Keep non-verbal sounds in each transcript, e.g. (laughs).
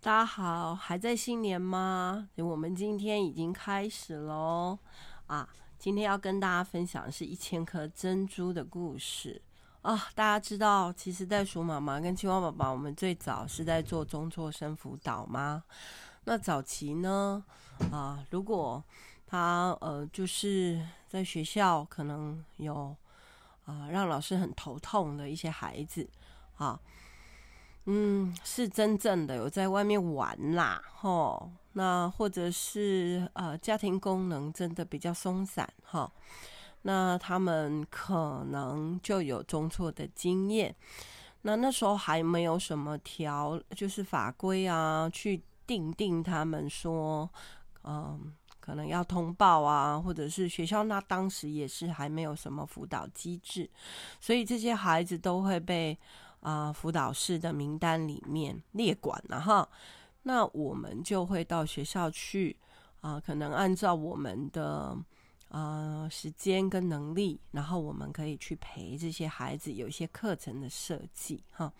大家好，还在新年吗？我们今天已经开始喽啊！今天要跟大家分享是一千颗珍珠的故事啊！大家知道，其实袋鼠妈妈跟青蛙宝宝，我们最早是在做中辍生辅导吗？那早期呢，啊，如果他呃，就是在学校可能有啊，让老师很头痛的一些孩子啊。嗯，是真正的有在外面玩啦，吼，那或者是呃家庭功能真的比较松散，哈，那他们可能就有中辍的经验。那那时候还没有什么条，就是法规啊，去定定他们说，嗯、可能要通报啊，或者是学校那当时也是还没有什么辅导机制，所以这些孩子都会被。啊，辅导室的名单里面列管了哈，那我们就会到学校去啊，可能按照我们的啊时间跟能力，然后我们可以去陪这些孩子，有一些课程的设计哈。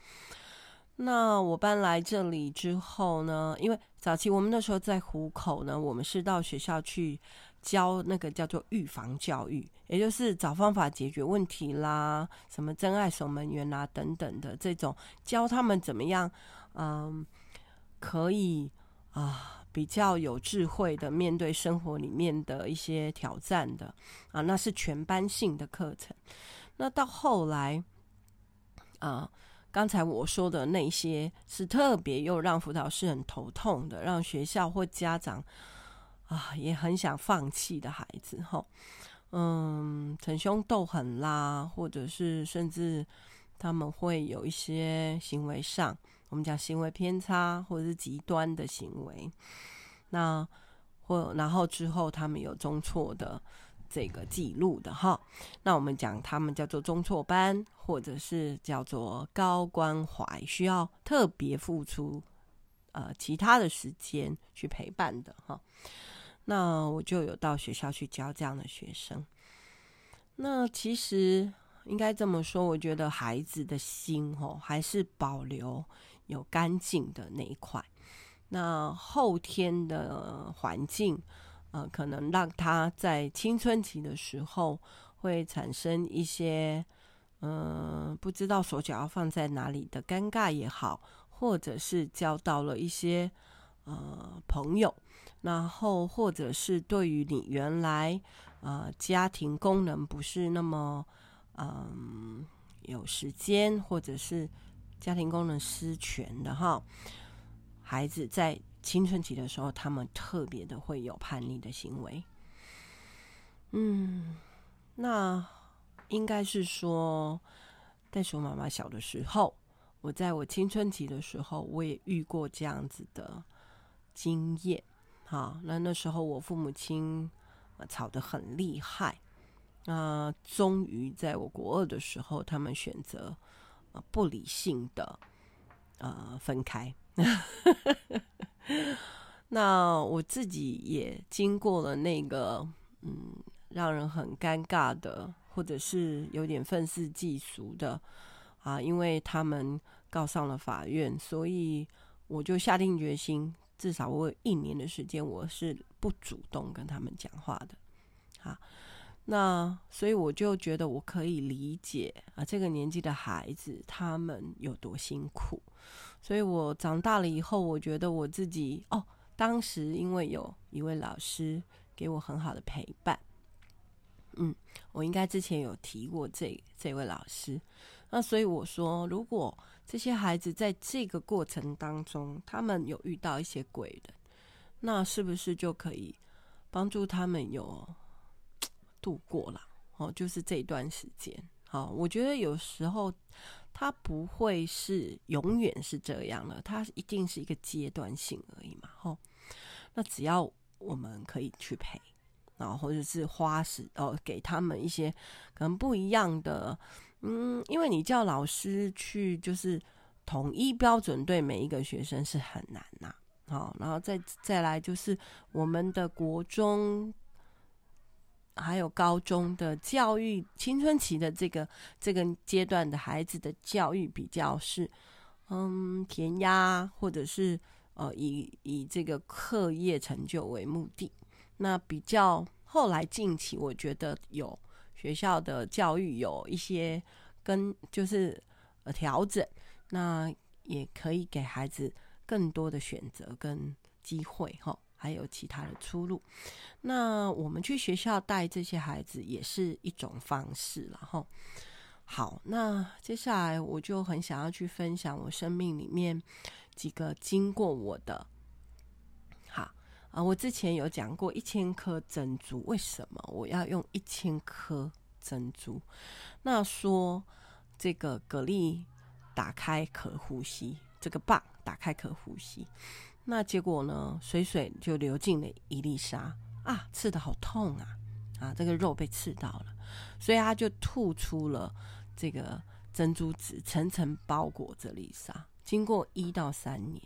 那我搬来这里之后呢，因为早期我们那时候在湖口呢，我们是到学校去。教那个叫做预防教育，也就是找方法解决问题啦，什么珍爱守门员啦等等的这种，教他们怎么样，嗯，可以啊比较有智慧的面对生活里面的一些挑战的啊，那是全班性的课程。那到后来啊，刚才我说的那些是特别又让辅导师很头痛的，让学校或家长。啊，也很想放弃的孩子，吼，嗯，逞凶斗狠啦，或者是甚至他们会有一些行为上，我们讲行为偏差或者是极端的行为，那或然后之后他们有中错的这个记录的哈，那我们讲他们叫做中错班，或者是叫做高关怀，需要特别付出呃其他的时间去陪伴的哈。那我就有到学校去教这样的学生。那其实应该这么说，我觉得孩子的心哦，还是保留有干净的那一块。那后天的环境，呃，可能让他在青春期的时候会产生一些，嗯、不知道手脚要放在哪里的尴尬也好，或者是交到了一些呃朋友。然后，或者是对于你原来呃家庭功能不是那么嗯、有时间，或者是家庭功能失权的哈，孩子在青春期的时候，他们特别的会有叛逆的行为。嗯，那应该是说，袋鼠妈妈小的时候，我在我青春期的时候，我也遇过这样子的经验。好，那那时候我父母亲吵得很厉害，那终于在我国二的时候，他们选择不理性的呃分开。(laughs) 那我自己也经过了那个嗯让人很尴尬的，或者是有点愤世嫉俗的啊，因为他们告上了法院，所以我就下定决心。至少我有一年的时间，我是不主动跟他们讲话的，好，那所以我就觉得我可以理解啊，这个年纪的孩子他们有多辛苦，所以我长大了以后，我觉得我自己哦，当时因为有一位老师给我很好的陪伴，嗯，我应该之前有提过这这位老师，那所以我说如果。这些孩子在这个过程当中，他们有遇到一些贵人，那是不是就可以帮助他们有度过了？哦，就是这段时间。好，我觉得有时候他不会是永远是这样了，他一定是一个阶段性而已嘛。吼，那只要我们可以去陪，然后或者是花时哦，给他们一些可能不一样的。嗯，因为你叫老师去就是统一标准对每一个学生是很难呐、啊。好，然后再再来就是我们的国中还有高中的教育，青春期的这个这个阶段的孩子的教育比较是嗯填鸭，或者是呃，以以这个课业成就为目的。那比较后来近期，我觉得有学校的教育有一些跟就是呃调整，那也可以给孩子更多的选择跟机会哈，还有其他的出路。那我们去学校带这些孩子也是一种方式了哈。好，那接下来我就很想要去分享我生命里面几个经过我的。啊，我之前有讲过一千颗珍珠，为什么我要用一千颗珍珠？那说这个蛤蜊打开可呼吸，这个蚌打开可呼吸，那结果呢，水水就流进了伊丽莎啊，刺得好痛啊啊，这个肉被刺到了，所以他就吐出了。这个珍珠子层层包裹着丽莎，经过一到三年，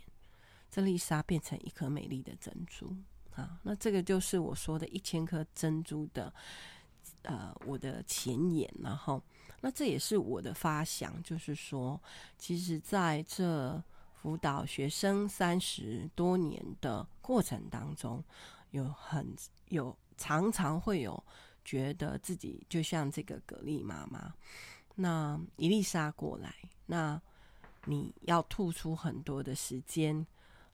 这丽莎变成一颗美丽的珍珠啊！那这个就是我说的一千颗珍珠的，呃，我的前言。然后，那这也是我的发想，就是说，其实在这辅导学生三十多年的过程当中，有很有常常会有觉得自己就像这个蛤蜊妈妈。那伊丽莎过来，那你要吐出很多的时间、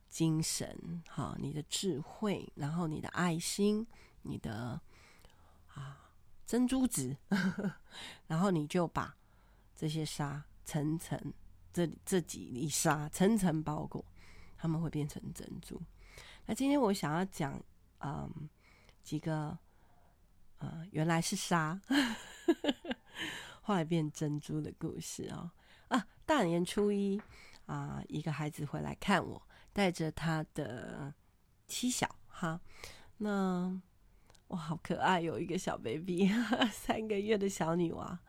精神，哈，你的智慧，然后你的爱心，你的啊珍珠子，然后你就把这些沙层层，这这几粒沙层层包裹，它们会变成珍珠。那今天我想要讲，嗯，几个，呃，原来是沙。(laughs) 后来变珍珠的故事哦啊！大年初一啊，一个孩子回来看我，带着他的妻小哈，那哇，好可爱，有一个小 baby，(laughs) 三个月的小女娃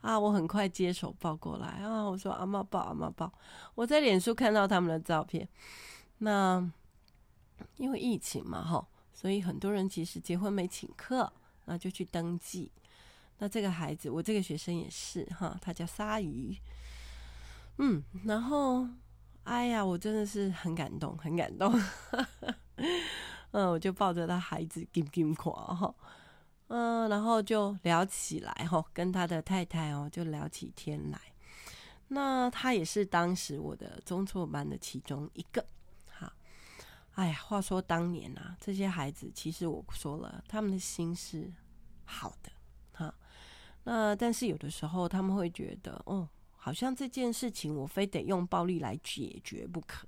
啊！我很快接手抱过来啊，我说阿妈抱，阿妈抱。我在脸书看到他们的照片，那因为疫情嘛哈，所以很多人其实结婚没请客，那就去登记。那这个孩子，我这个学生也是哈，他叫鲨鱼，嗯，然后，哎呀，我真的是很感动，很感动，(laughs) 嗯，我就抱着他孩子，金金夸哈，嗯，然后就聊起来哈，跟他的太太哦，就聊起天来。那他也是当时我的中辍班的其中一个，哈，哎呀，话说当年啊，这些孩子其实我说了，他们的心是好的哈。那但是有的时候他们会觉得，哦，好像这件事情我非得用暴力来解决不可，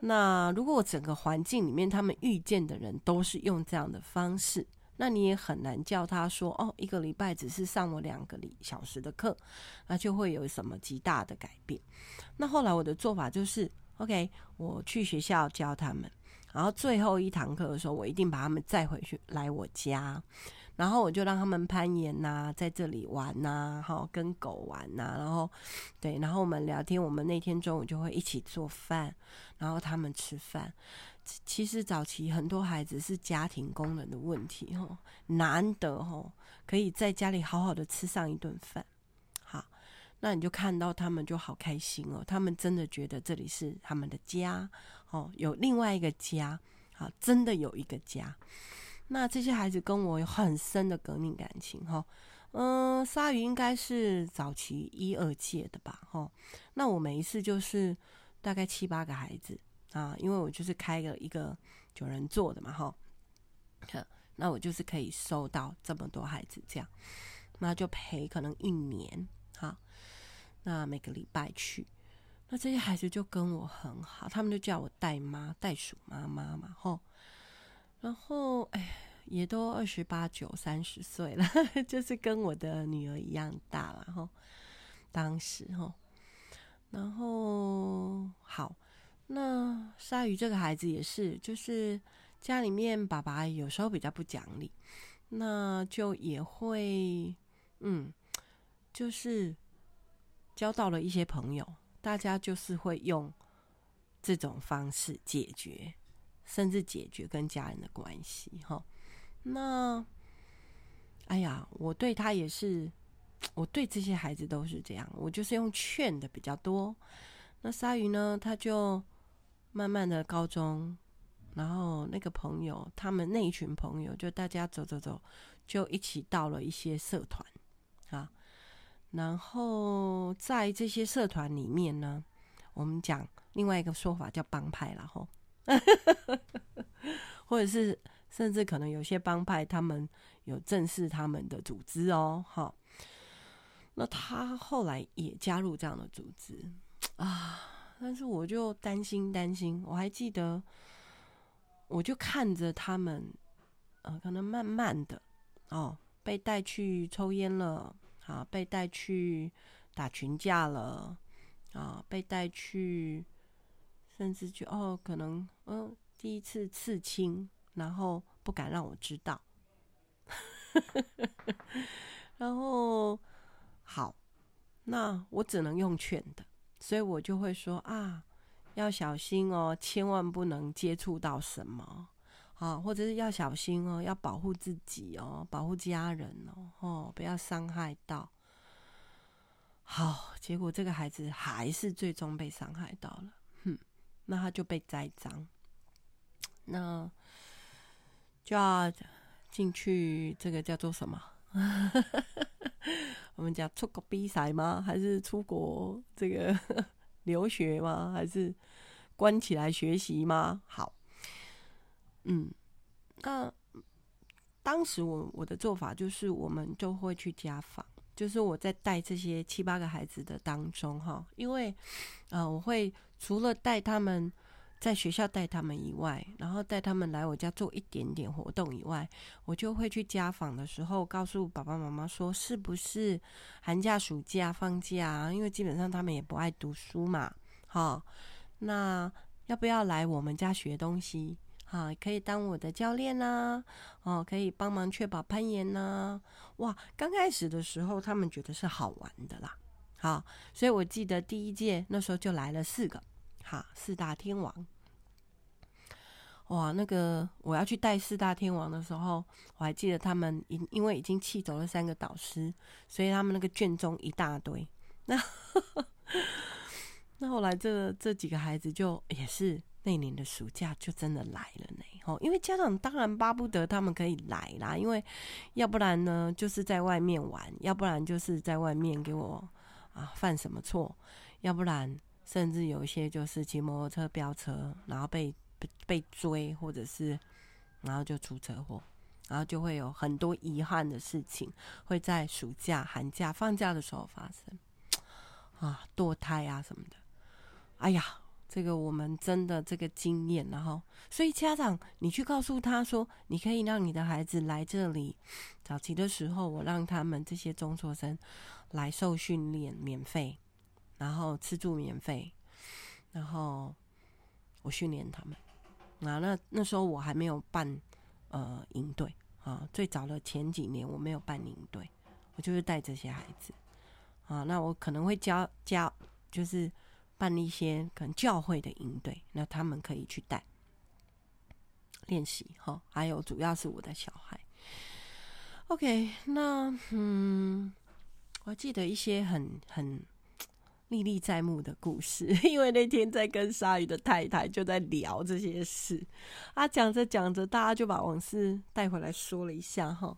那如果我整个环境里面他们遇见的人都是用这样的方式，那你也很难叫他说，哦，一个礼拜只是上我两个小时的课，那就会有什么极大的改变。那后来我的做法就是，OK，我去学校教他们，然后最后一堂课的时候，我一定把他们载回去来我家。然后我就让他们攀岩呐、啊，在这里玩呐、啊，哈，跟狗玩呐、啊，然后，对，然后我们聊天。我们那天中午就会一起做饭，然后他们吃饭。其实早期很多孩子是家庭功能的问题，哈，难得哈可以在家里好好的吃上一顿饭。好，那你就看到他们就好开心哦，他们真的觉得这里是他们的家，哦，有另外一个家，好，真的有一个家。那这些孩子跟我有很深的革命感情哈，嗯，鲨鱼应该是早期一二届的吧哈。那我每一次就是大概七八个孩子啊，因为我就是开个一个九人座的嘛哈。那我就是可以收到这么多孩子这样，那就陪可能一年哈。那每个礼拜去，那这些孩子就跟我很好，他们就叫我袋妈、袋鼠妈妈嘛哈。然后，哎，也都二十八九、三十岁了，(laughs) 就是跟我的女儿一样大了哈。当时哈，然后好，那鲨鱼这个孩子也是，就是家里面爸爸有时候比较不讲理，那就也会，嗯，就是交到了一些朋友，大家就是会用这种方式解决。甚至解决跟家人的关系，哈。那，哎呀，我对他也是，我对这些孩子都是这样。我就是用劝的比较多。那鲨鱼呢，他就慢慢的高中，然后那个朋友，他们那一群朋友，就大家走走走，就一起到了一些社团啊。然后在这些社团里面呢，我们讲另外一个说法叫帮派，然后，(laughs) 或者是甚至可能有些帮派他们有正式他们的组织哦，哈。那他后来也加入这样的组织啊，但是我就担心担心，我还记得，我就看着他们，呃，可能慢慢的哦，被带去抽烟了，啊，被带去打群架了，啊，被带去，甚至就哦，可能嗯，第一次刺青，然后不敢让我知道，(laughs) 然后。好，那我只能用劝的，所以我就会说啊，要小心哦，千万不能接触到什么啊，或者是要小心哦，要保护自己哦，保护家人哦，哦，不要伤害到。好，结果这个孩子还是最终被伤害到了，那他就被栽赃，那就要进去，这个叫做什么？(laughs) 我们讲出国比赛吗？还是出国这个 (laughs) 留学吗？还是关起来学习吗？好，嗯，那当时我我的做法就是，我们就会去家访，就是我在带这些七八个孩子的当中，哈，因为呃，我会除了带他们。在学校带他们以外，然后带他们来我家做一点点活动以外，我就会去家访的时候，告诉爸爸妈妈说，是不是寒假、暑假放假？因为基本上他们也不爱读书嘛，哈，那要不要来我们家学东西？啊，可以当我的教练呐，哦，可以帮忙确保攀岩呐。哇，刚开始的时候他们觉得是好玩的啦，好，所以我记得第一届那时候就来了四个。哈，四大天王，哇！那个我要去带四大天王的时候，我还记得他们因因为已经气走了三个导师，所以他们那个卷宗一大堆。那 (laughs) 那后来这这几个孩子就也是那年的暑假就真的来了呢。哦，因为家长当然巴不得他们可以来啦，因为要不然呢就是在外面玩，要不然就是在外面给我啊犯什么错，要不然。甚至有一些就是骑摩托车飙车，然后被被被追，或者是然后就出车祸，然后就会有很多遗憾的事情会在暑假、寒假、放假的时候发生啊，堕胎啊什么的。哎呀，这个我们真的这个经验，然后所以家长，你去告诉他说，你可以让你的孩子来这里。早期的时候，我让他们这些中辍生来受训练，免费。然后吃住免费，然后我训练他们。啊，那那时候我还没有办呃营队啊，最早的前几年我没有办营队，我就是带这些孩子啊。那我可能会教教，就是办一些可能教会的营队，那他们可以去带练习哈。还有主要是我的小孩。OK，那嗯，我记得一些很很。历历在目的故事，(laughs) 因为那天在跟鲨鱼的太太就在聊这些事，啊，讲着讲着，大家就把往事带回来说了一下哈。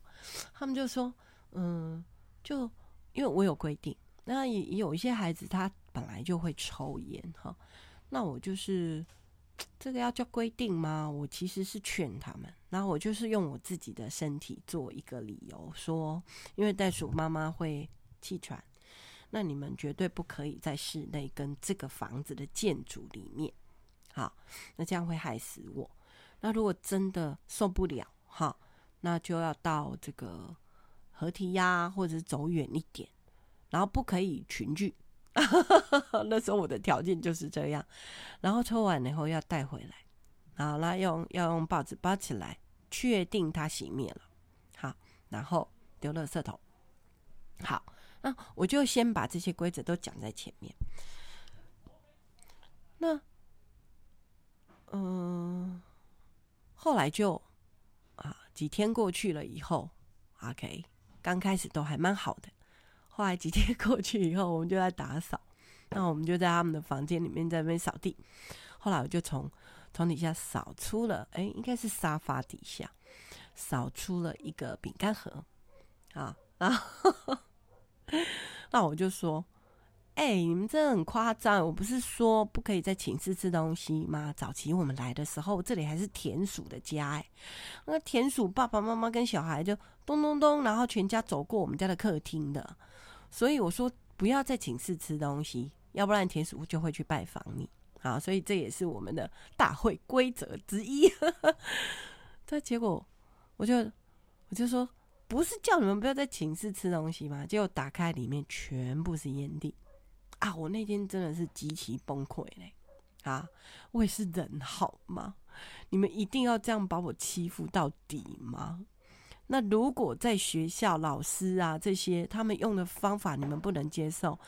他们就说，嗯，就因为我有规定，那也有一些孩子他本来就会抽烟哈，那我就是 (tsk) 这个要叫规定吗？我其实是劝他们，然后我就是用我自己的身体做一个理由，说因为袋鼠妈妈会气喘。那你们绝对不可以在室内跟这个房子的建筑里面，好，那这样会害死我。那如果真的受不了，哈，那就要到这个河堤呀，或者是走远一点，然后不可以群聚。(laughs) 那时候我的条件就是这样，然后抽完以后要带回来，好，那用要用报纸包起来，确定它熄灭了，好，然后丢垃圾桶，好。那我就先把这些规则都讲在前面。那，嗯，后来就啊，几天过去了以后，OK，刚开始都还蛮好的。后来几天过去以后，我们就在打扫，(laughs) 那我们就在他们的房间里面在那边扫地。后来我就从床底下扫出了，哎，应该是沙发底下扫出了一个饼干盒啊，然后 (laughs) 那我就说。哎、你们真的很夸张！我不是说不可以在寝室吃东西吗？早期我们来的时候，这里还是田鼠的家，哎，那田鼠爸爸妈妈跟小孩就咚咚咚，然后全家走过我们家的客厅的。所以我说不要在寝室吃东西，要不然田鼠就会去拜访你。好，所以这也是我们的大会规则之一。(laughs) 这结果我就我就说，不是叫你们不要在寝室吃东西吗？结果打开里面全部是烟蒂。啊！我那天真的是极其崩溃嘞！啊，我也是人好吗？你们一定要这样把我欺负到底吗？那如果在学校老师啊这些他们用的方法你们不能接受，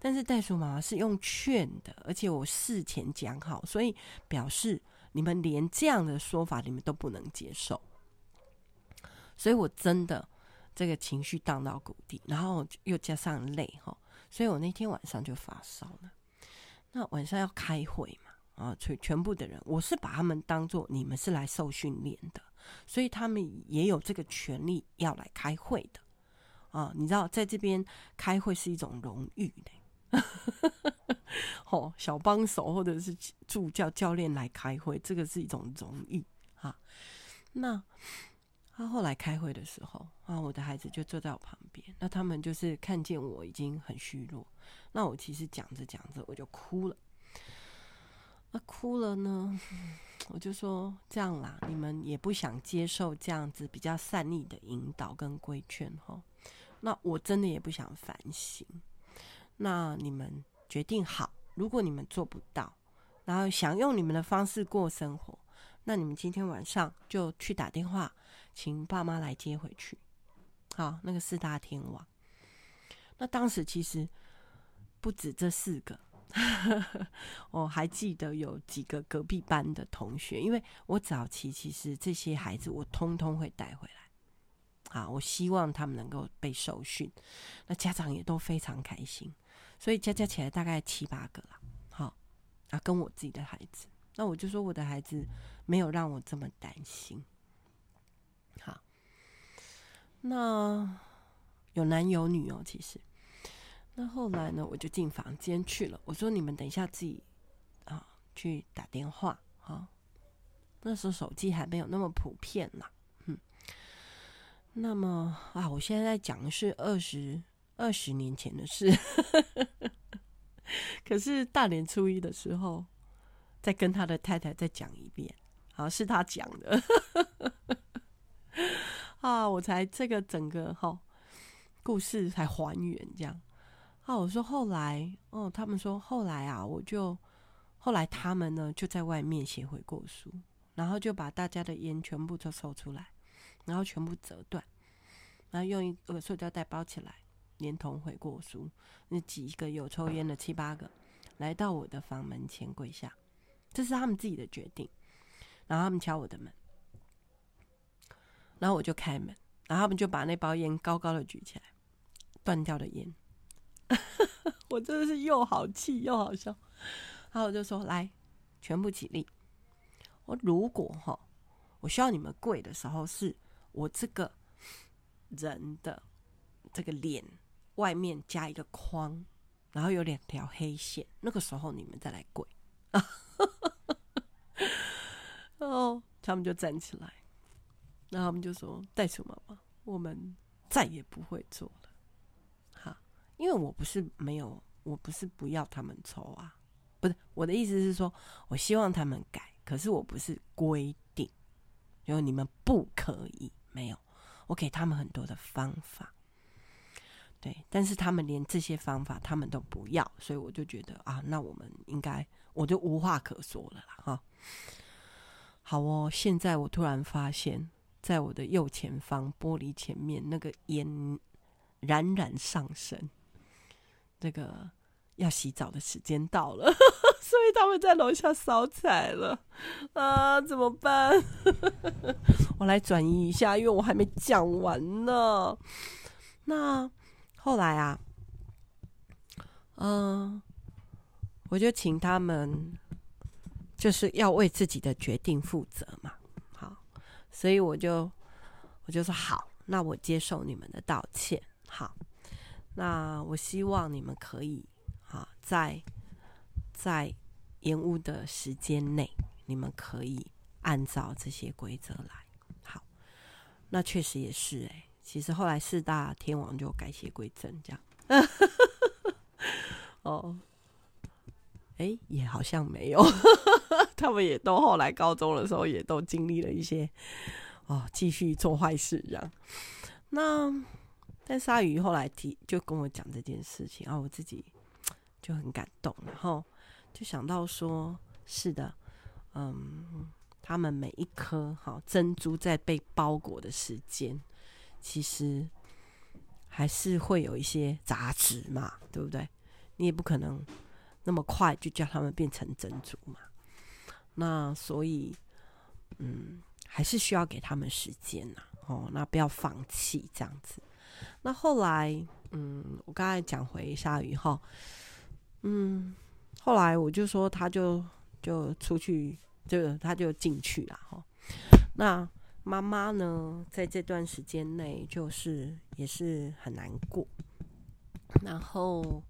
但是袋鼠妈妈是用劝的，而且我事前讲好，所以表示你们连这样的说法你们都不能接受，所以我真的这个情绪荡到谷底，然后又加上累哈。所以我那天晚上就发烧了。那晚上要开会嘛，啊，全全部的人，我是把他们当做你们是来受训练的，所以他们也有这个权利要来开会的。啊，你知道，在这边开会是一种荣誉的。(laughs) 哦，小帮手或者是助教教练来开会，这个是一种荣誉啊。那。他后来开会的时候啊，我的孩子就坐在我旁边。那他们就是看见我已经很虚弱，那我其实讲着讲着我就哭了。那哭了呢，(sniffs) 我就说这样啦，你们也不想接受这样子比较善意的引导跟规劝哈。那我真的也不想反省。那你们决定好，如果你们做不到，然后想用你们的方式过生活，那你们今天晚上就去打电话。请爸妈来接回去，好，那个四大天王。那当时其实不止这四个，(laughs) 我还记得有几个隔壁班的同学，因为我早期其实这些孩子我通通会带回来，啊，我希望他们能够被受训，那家长也都非常开心，所以加加起来大概七八个了，好，啊，跟我自己的孩子，那我就说我的孩子没有让我这么担心。好，那有男有女哦。其实，那后来呢，我就进房间去了。我说：“你们等一下自己啊，去打电话啊。”那时候手机还没有那么普遍啦。嗯，那么啊，我现在在讲的是二十二十年前的事。(laughs) 可是大年初一的时候，再跟他的太太再讲一遍。好，是他讲的。(laughs) 啊，我才这个整个哈、哦、故事才还原这样。啊，我说后来哦，他们说后来啊，我就后来他们呢就在外面写悔过书，然后就把大家的烟全部都收出来，然后全部折断，然后用一个塑胶袋包起来，连同悔过书，那几个有抽烟的七八个来到我的房门前跪下，这是他们自己的决定，然后他们敲我的门。然后我就开门，然后他们就把那包烟高高的举起来，断掉的烟，(laughs) 我真的是又好气又好笑。然后我就说：“来，全部起立。我如果哈，我需要你们跪的时候，是我这个人的这个脸外面加一个框，然后有两条黑线，那个时候你们再来跪。(laughs) ”然后他们就站起来。然后他们就说：“袋鼠妈妈，我们再也不会做了。”哈，因为我不是没有，我不是不要他们抽啊，不是我的意思是说，我希望他们改，可是我不是规定，因为你们不可以，没有，我给他们很多的方法，对，但是他们连这些方法他们都不要，所以我就觉得啊，那我们应该，我就无话可说了啦，哈。好哦，现在我突然发现。在我的右前方玻璃前面，那个烟冉冉上升。这个要洗澡的时间到了，(laughs) 所以他们在楼下烧菜了啊！怎么办？(laughs) 我来转移一下，因为我还没讲完呢。那后来啊，嗯、我就请他们就是要为自己的决定负责嘛。所以我就我就说好，那我接受你们的道歉。好，那我希望你们可以啊，在在延误的时间内，你们可以按照这些规则来。好，那确实也是诶、其实后来四大天王就改邪归正，这样。(laughs) 哦。哎，也好像没有，他们也都后来高中的时候也都经历了一些哦，继续做坏事这样。那但鲨鱼后来提就跟我讲这件事情，啊我自己就很感动，然后就想到说，是的，嗯，他们每一颗好珍珠在被包裹的时间，其实还是会有一些杂质嘛，对不对？你也不可能。那么快就叫他们变成珍珠嘛？那所以，嗯，还是需要给他们时间呐。哦，那不要放弃这样子。那后来，嗯，我刚才讲回鲨鱼后，嗯，后来我就说他就就出去，就他就进去了哈。那妈妈呢，在这段时间内就是也是很难过，然后。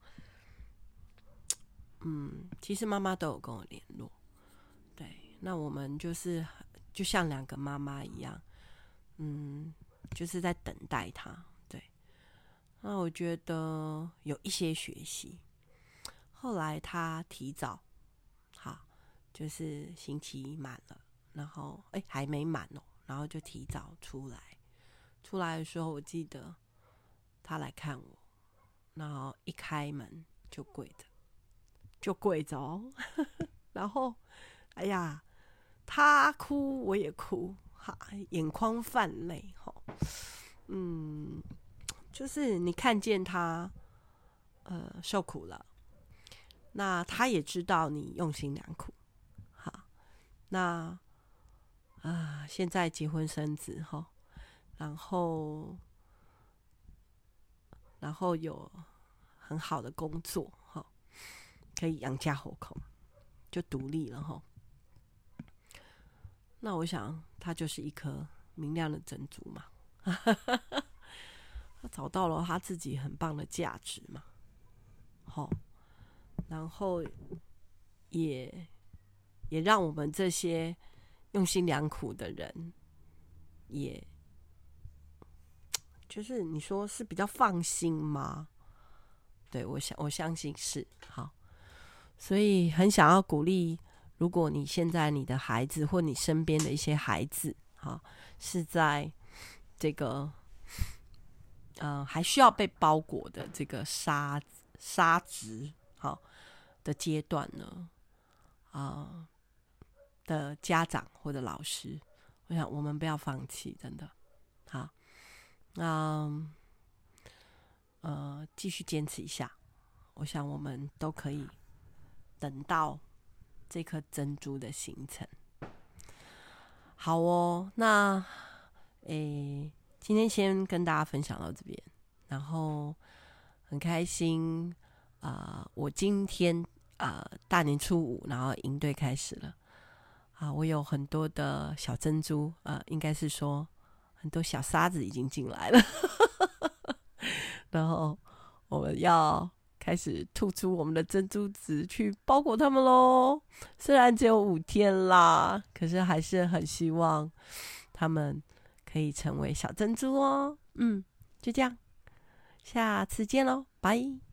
嗯，其实妈妈都有跟我联络，那我们就是就像两个妈妈一样，嗯，就是在等待他，对。那我觉得有一些学习。后来他提早，好，就是星期满了，然后哎还没满哦，然后就提早出来。出来的时候，我记得他来看我，然后一开门就跪着。就跪着哦，(laughs) 然后，哎呀，他哭我也哭，哈，眼眶泛泪，哈，嗯，就是你看见他，呃，受苦了，那他也知道你用心良苦，好，那啊，现在结婚生子哈，然后，然后有很好的工作。可以养家糊口，就独立了哈。那我想，他就是一颗明亮的珍珠嘛。(laughs) 他找到了他自己很棒的价值嘛。好，然后也也让我们这些用心良苦的人，也就是你说是比较放心吗？对，我想我相信是好。所以很想要鼓励，如果你现在你的孩子或你身边的一些孩子，哈，是在这个，嗯、还需要被包裹的这个沙沙质，好，的阶段呢，啊、的家长或者老师，我想我们不要放弃，真的，好，那呃，继续坚持一下，我想我们都可以。等到这颗珍珠的形成，好哦。那诶，今天先跟大家分享到这边，然后很开心啊、我今天啊、大年初五，然后营队开始了啊、我有很多的小珍珠啊、呃，应该是说很多小沙子已经进来了，(laughs) 然后我们要。开始吐出我们的珍珠子去包裹他们喽。虽然只有五天啦，可是还是很希望他们可以成为小珍珠哦。嗯，就这样，下次见喽，拜。